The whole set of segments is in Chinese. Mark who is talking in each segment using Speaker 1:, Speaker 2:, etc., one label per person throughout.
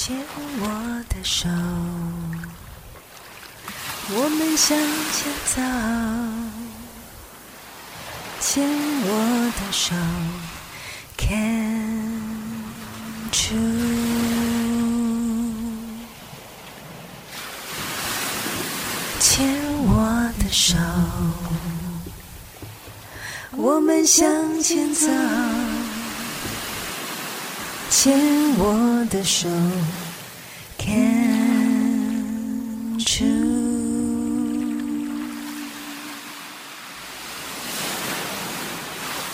Speaker 1: 牵我的手，我们向前走。牵我的手，Can true。牵我的手，我们向前走。牵我的手，Can't you？。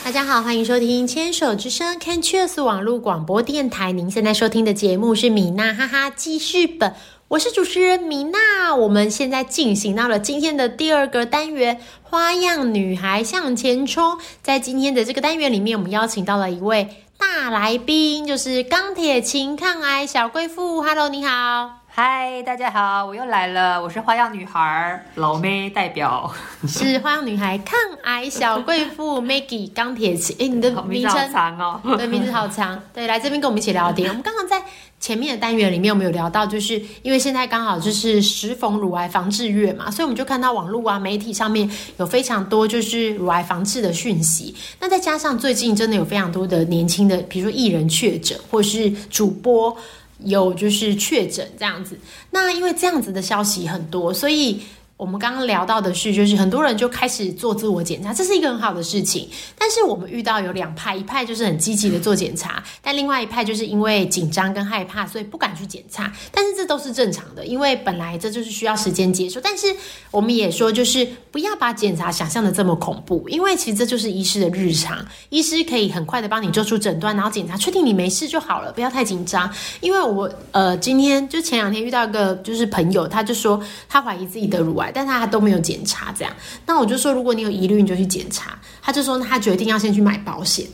Speaker 2: 大家好，欢迎收听《牵手之声》Can Cheers 网络广播电台。您现在收听的节目是米娜哈哈记事本，我是主持人米娜。我们现在进行到了今天的第二个单元——花样女孩向前冲。在今天的这个单元里面，我们邀请到了一位大来宾，就是钢铁琴抗癌小贵妇。Hello，你好。
Speaker 3: 嗨，大家好，我又来了，我是花样女孩老妹代表，
Speaker 2: 是花样女孩抗癌小贵妇 Maggie 钢铁琴。哎，你的名
Speaker 3: 名字好
Speaker 2: 称
Speaker 3: 长哦。
Speaker 2: 对，名字好长。对，来这边跟我们一起聊天。我们刚刚在前面的单元里面，我们有聊到，就是因为现在刚好就是时逢乳癌防治月嘛，所以我们就看到网络啊、媒体上面有非常多就是乳癌防治的讯息。那再加上最近真的有非常多的年轻的，比如说艺人确诊，或是主播有就是确诊这样子。那因为这样子的消息很多，所以。我们刚刚聊到的是，就是很多人就开始做自我检查，这是一个很好的事情。但是我们遇到有两派，一派就是很积极的做检查，但另外一派就是因为紧张跟害怕，所以不敢去检查。但是这都是正常的，因为本来这就是需要时间接受。但是我们也说，就是不要把检查想象的这么恐怖，因为其实这就是医师的日常，医师可以很快的帮你做出诊断，然后检查确定你没事就好了，不要太紧张。因为我呃今天就前两天遇到一个就是朋友，他就说他怀疑自己得乳癌。但他都没有检查，这样，那我就说，如果你有疑虑，你就去检查。他就说，他决定要先去买保险。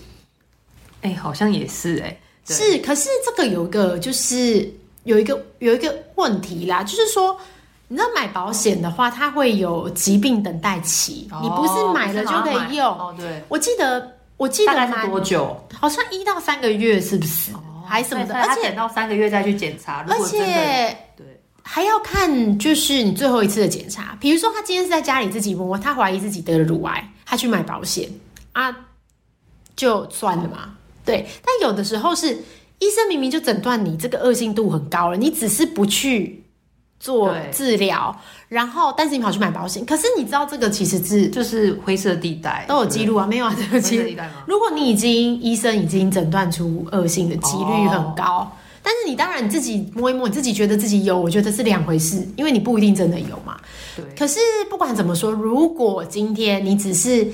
Speaker 3: 哎、好像也是哎、对
Speaker 2: 是，可是这个有一个就是有一个有一个问题啦，就是说，你知道买保险的话，它会有疾病等待期，你不是买了就可以用。
Speaker 3: 哦，对，
Speaker 2: 我记得，我记得
Speaker 3: 大概
Speaker 2: 买
Speaker 3: 是多久？
Speaker 2: 好像一到三个月，是不是？还什么的，而且
Speaker 3: 等到三个月再去检查，
Speaker 2: 而且
Speaker 3: 对，
Speaker 2: 还要看就是你最后一次的检查，比如说他今天是在家里自己摸，他怀疑自己得了乳癌，他去买保险啊，就算了嘛。对，但有的时候是医生明明就诊断你这个恶性度很高了，你只是不去做治疗，然后但是你跑去买保险，可是你知道这个其实是
Speaker 3: 就是灰色地带
Speaker 2: 都有记录啊，没有啊，这个记录？如果你已经医生已经诊断出恶性的几率很高，但是你当然你自己摸一摸，你自己觉得自己有，我觉得是两回事，因为你不一定真的有嘛。
Speaker 3: 对，
Speaker 2: 可是不管怎么说，如果今天你只是，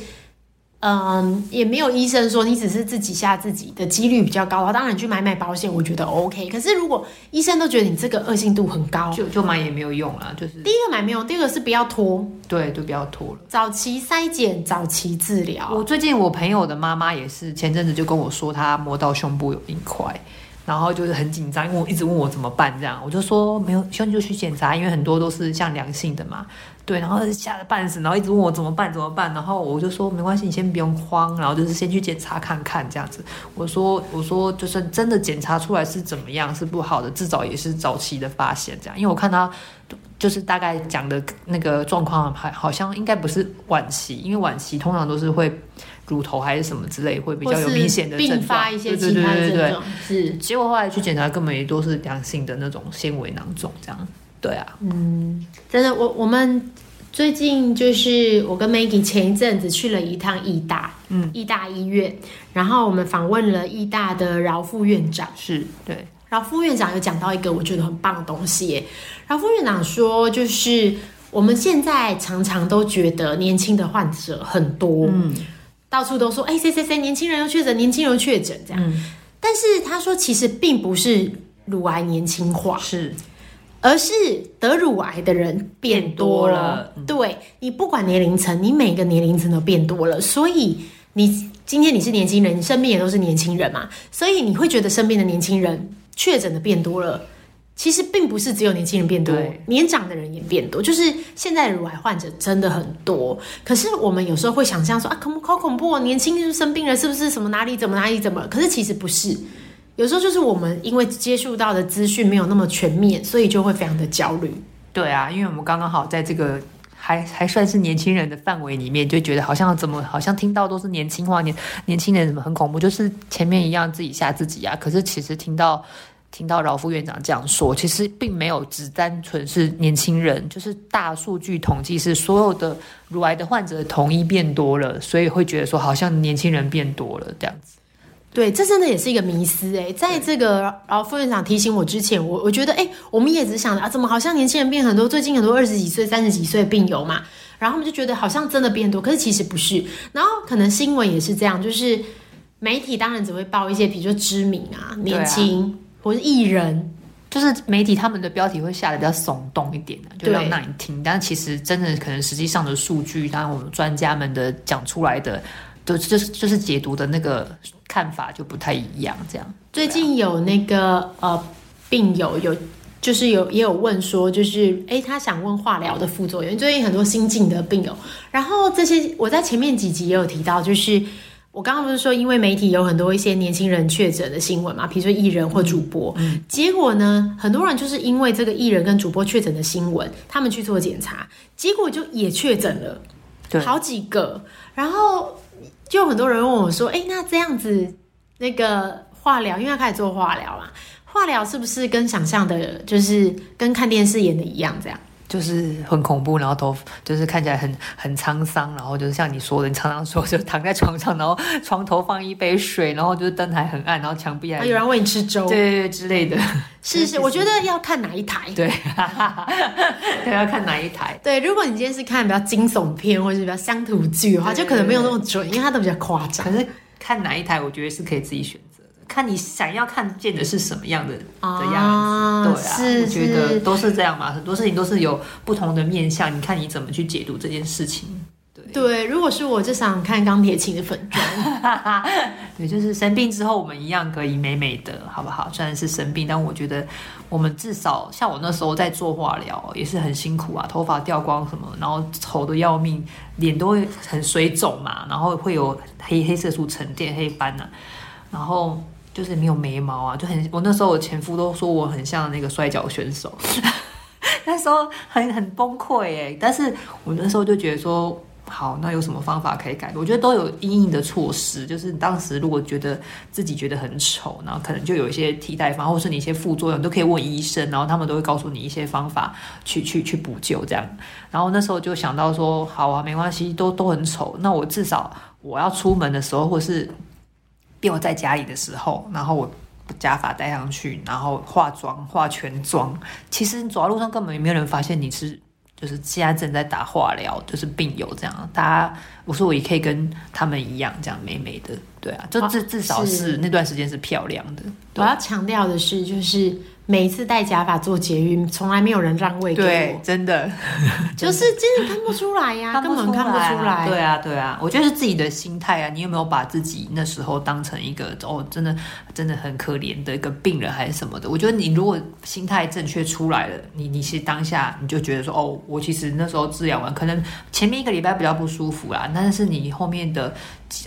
Speaker 2: 嗯，也没有医生说你只是自己吓自己的几率比较高的话，当然去买买保险，我觉得 OK。可是如果医生都觉得你这个恶性度很高，
Speaker 3: 就就买也没有用了，就是
Speaker 2: 第一个买没有，第二个是不要拖，
Speaker 3: 对，就不要拖了。
Speaker 2: 早期筛检，早期治疗。
Speaker 3: 我最近我朋友的妈妈也是，前阵子就跟我说她摸到胸部有一块，然后就是很紧张，因为我一直问我怎么办这样，我就说没有，兄弟就去检查，因为很多都是像良性的嘛，对，然后吓得半死，然后一直问我怎么办怎么办，然后我就说没关系，你先不用慌，然后就是先去检查看看这样子。我说我说就算真的检查出来是怎么样是不好的，至少也是早期的发现这样，因为我看他。就是大概讲的那个状况，还好像应该不是晚期，因为晚期通常都是会乳头还是什么之类，会比较有明显的症
Speaker 2: 并
Speaker 3: 状，
Speaker 2: 发一些
Speaker 3: 对
Speaker 2: 其他的
Speaker 3: 对对对
Speaker 2: 症状，是。
Speaker 3: 结果后来去检查，根本也都是良性的那种纤维囊肿，这样。对啊，嗯
Speaker 2: 真的，我我们最近就是我跟 Maggie 前一阵子去了一趟义大，嗯，义大医院，然后我们访问了义大的饶副院长。
Speaker 3: 是对，
Speaker 2: 然后副院长有讲到一个我觉得很棒的东西耶，然后副院长说，就是我们现在常常都觉得年轻的患者很多，嗯，到处都说，哎，谁谁谁年轻人又确诊，年轻人又确诊。这样，但是他说其实并不是乳癌年轻化，
Speaker 3: 是
Speaker 2: 而是得乳癌的人变多了。
Speaker 3: 变
Speaker 2: 对你不管年龄层，你每个年龄层都变多了，所以你今天你是年轻人，你身边也都是年轻人嘛，所以你会觉得身边的年轻人确诊的变多了。其实并不是只有年轻人变多，年长的人也变多。就是现在的乳癌患者真的很多，可是我们有时候会想象说啊，恐好恐怖哦，年轻人生病了是不是什么哪里怎么哪里怎么了？可是其实不是，有时候就是我们因为接触到的资讯没有那么全面，所以就会非常的焦虑。
Speaker 3: 对啊，因为我们刚刚好在这个还还算是年轻人的范围里面，就觉得好像怎么好像听到都是年轻化，年年轻人怎么很恐怖，就是前面一样自己吓自己啊。可是其实听到听到饶副院长这样说，其实并没有只单纯是年轻人，就是大数据统计是所有的乳癌的患者统一变多了，所以会觉得说好像年轻人变多了这样子。
Speaker 2: 对，这真的也是一个迷思哎。在这个，然后副院长提醒我之前，我我觉得哎，我们也只想着啊，怎么好像年轻人变很多？最近很多二十几岁、三十几岁的病友嘛，然后我们就觉得好像真的变多，可是其实不是。然后可能新闻也是这样，就是媒体当然只会报一些，比如说知名啊、年轻或是艺人，
Speaker 3: 就是媒体他们的标题会下的比较耸动一点的，就让让你听。但其实真的可能实际上的数据，当然我们专家们的讲出来的。都就是就是解读的那个看法就不太一样，这样。
Speaker 2: 最近有那个呃病友有就是有也有问说，就是哎他想问化疗的副作用，最近很多新进的病友，然后这些我在前面几集也有提到，就是我刚刚不是说，因为媒体有很多一些年轻人确诊的新闻嘛，比如说艺人或主播，结果呢，很多人就是因为这个艺人跟主播确诊的新闻，他们去做检查，结果就也确诊了，
Speaker 3: 对，
Speaker 2: 好几个，然后。就很多人问我说：“哎，那这样子，那个化疗，因为要开始做化疗嘛，化疗是不是跟想象的，就是跟看电视演的一样，这样？”
Speaker 3: 就是很恐怖，然后头就是看起来很很沧桑，然后就是像你说的，你常常说就躺在床上，然后床头放一杯水，然后就是灯还很暗，然后墙壁还
Speaker 2: 有人喂你吃粥，
Speaker 3: 对对对之类的。
Speaker 2: 是是，我觉得要看哪一台，
Speaker 3: 对，对要看哪一台。
Speaker 2: 对，如果你今天是看比较惊悚片或者是比较乡土剧的话，就可能没有那么准，因为它都比较夸张。
Speaker 3: 可是看哪一台，我觉得是可以自己选。看你想要看见的是什么样的的样子，对啊，我觉得都是这样嘛。很多事情都是有不同的面向，你看你怎么去解读这件事情。对
Speaker 2: 对，如果是我就想看钢铁琴的粉妆，
Speaker 3: 对，就是生病之后我们一样可以美美的，好不好？虽然是生病，但我觉得我们至少像我那时候在做化疗也是很辛苦啊，头发掉光什么，然后丑的要命，脸都会很水肿嘛，然后会有黑黑色素沉淀、黑斑啊，然后。就是没有眉毛啊，就很我那时候我前夫都说我很像那个摔跤选手，那时候很很崩溃哎，但是我那时候就觉得说好，那有什么方法可以改？我觉得都有阴影的措施，就是你当时如果觉得自己觉得很丑，然后可能就有一些替代方，或是你一些副作用都可以问医生，然后他们都会告诉你一些方法去去去补救这样。然后那时候就想到说好啊，没关系，都都很丑，那我至少我要出门的时候或是。我在家里的时候，然后我假发戴上去，然后化妆化全妆，其实你走在路上根本也没有人发现你是，就是现在正在打化疗，就是病友这样。大家我说我也可以跟他们一样这样美美的，对啊，就至至少是那段时间是漂亮的。
Speaker 2: 我要强调的是，就是。每一次戴假发做捷运，从来没有人让位给我。
Speaker 3: 对，真的，
Speaker 2: 就是真的看不出来呀，根本看不出来。
Speaker 3: 对啊，对啊，我觉得是自己的心态啊。你有没有把自己那时候当成一个哦，真的真的很可怜的一个病人还是什么的？我觉得你如果心态正确出来了，你你是当下你就觉得说哦，我其实那时候治疗完，可能前面一个礼拜比较不舒服啦，但是你后面的。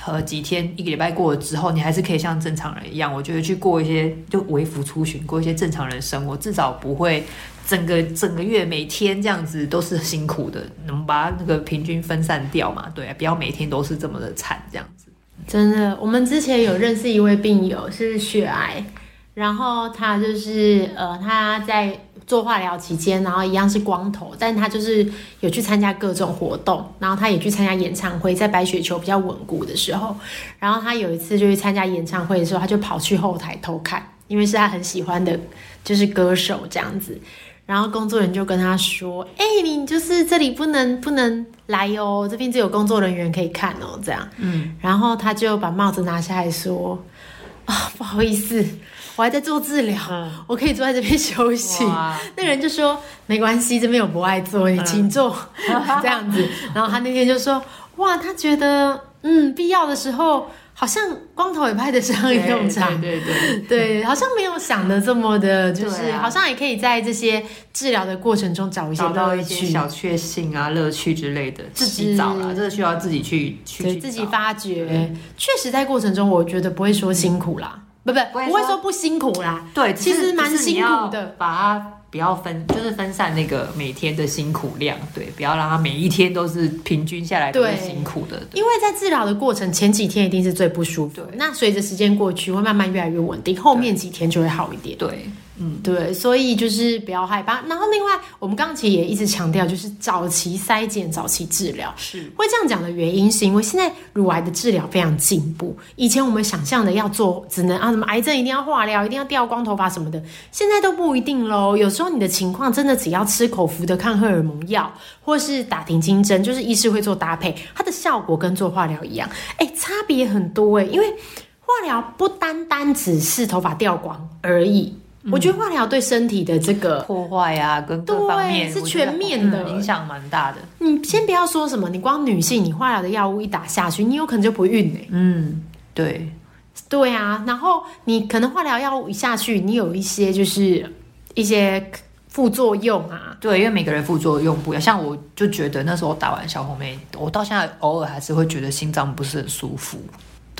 Speaker 3: 和几天一个礼拜过了之后，你还是可以像正常人一样，我觉得去过一些就微服出巡，过一些正常人生活，至少不会整个整个月每天这样子都是辛苦的，能把那个平均分散掉嘛？对，啊不要每天都是这么的惨这样子。
Speaker 2: 真的，我们之前有认识一位病友是血癌，然后他就是呃他在。做化疗期间，然后一样是光头，但他就是有去参加各种活动，然后他也去参加演唱会，在白雪球比较稳固的时候，然后他有一次就去参加演唱会的时候，他就跑去后台偷看，因为是他很喜欢的，就是歌手这样子，然后工作人员就跟他说：“哎，你就是这里不能不能来哦，这边只有工作人员可以看哦，这样。”嗯，然后他就把帽子拿下来说：“啊，不好意思。”我还在做治疗，我可以坐在这边休息。那人就说没关系，这边有不爱坐，你请坐 这样子。然后他那天就说，哇，他觉得嗯，必要的时候好像光头也派得上用场。
Speaker 3: 对对
Speaker 2: 对，好像没有想的这么的，就是好像也可以在这些治疗的过程中找一些
Speaker 3: 到一些小确幸啊、乐趣之类的，自己找啦，这个需要自己去去
Speaker 2: 自己发掘。确实，在过程中我觉得不会说辛苦啦。不不
Speaker 3: 不会说
Speaker 2: 不辛苦啦，
Speaker 3: 对，
Speaker 2: 其实蛮辛苦的。
Speaker 3: 把它不要分，就是分散那个每天的辛苦量，对，不要让它每一天都是平均下来都是
Speaker 2: 对
Speaker 3: 辛苦的。
Speaker 2: 因为在治疗的过程，前几天一定是最不舒服，
Speaker 3: 对
Speaker 2: 那随着时间过去，会慢慢越来越稳定，后面几天就会好一点。
Speaker 3: 对，嗯，
Speaker 2: 对，所以就是不要害怕。然后另外，我们刚刚其实也一直强调，就是早期筛检、早期治疗。
Speaker 3: 是
Speaker 2: 会这样讲的原因，是因为现在乳癌的治疗非常进步。以前我们想象的要做，只能啊什么癌症一定要化疗，一定要掉光头发什么的，现在都不一定喽。有时候你的情况真的只要吃口服的抗荷尔蒙药，或是打停经针，就是医师会做搭配，它的效果跟做化疗一样，哎，差别很多哎，因为化疗不单单只是头发掉光而已。我觉得化疗对身体的这个
Speaker 3: 破坏啊，跟各方面
Speaker 2: 对是全面的
Speaker 3: 嗯影响蛮大的。
Speaker 2: 你先不要说什么，你光女性，你化疗的药物一打下去，你有可能就不孕哎、
Speaker 3: 嗯，对，
Speaker 2: 对啊，然后你可能化疗药物一下去，你有一些就是一些副作用啊。
Speaker 3: 对，因为每个人副作用不一样，像我就觉得那时候打完小红梅，我到现在偶尔还是会觉得心脏不是很舒服。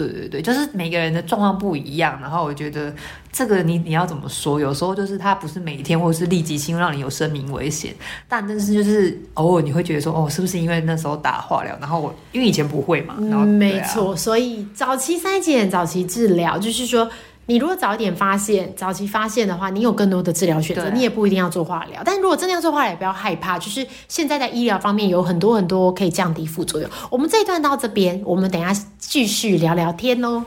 Speaker 3: 对对对，就是每个人的状况不一样，然后我觉得这个你你要怎么说？有时候就是它不是每天或者是立即性让你有生命危险，但但是就是偶尔你会觉得说，哦，是不是因为那时候打化疗，然后我因为以前不会嘛，然后、
Speaker 2: 嗯，没错，所以早期筛检、早期治疗，就是说，你如果早一点发现、早期发现的话，你有更多的治疗选择，你也不一定要做化疗。但如果真的要做化疗，也不要害怕，就是现在在医疗方面有很多很多可以降低副作用。我们这一段到这边，我们等一下继续聊聊天哦。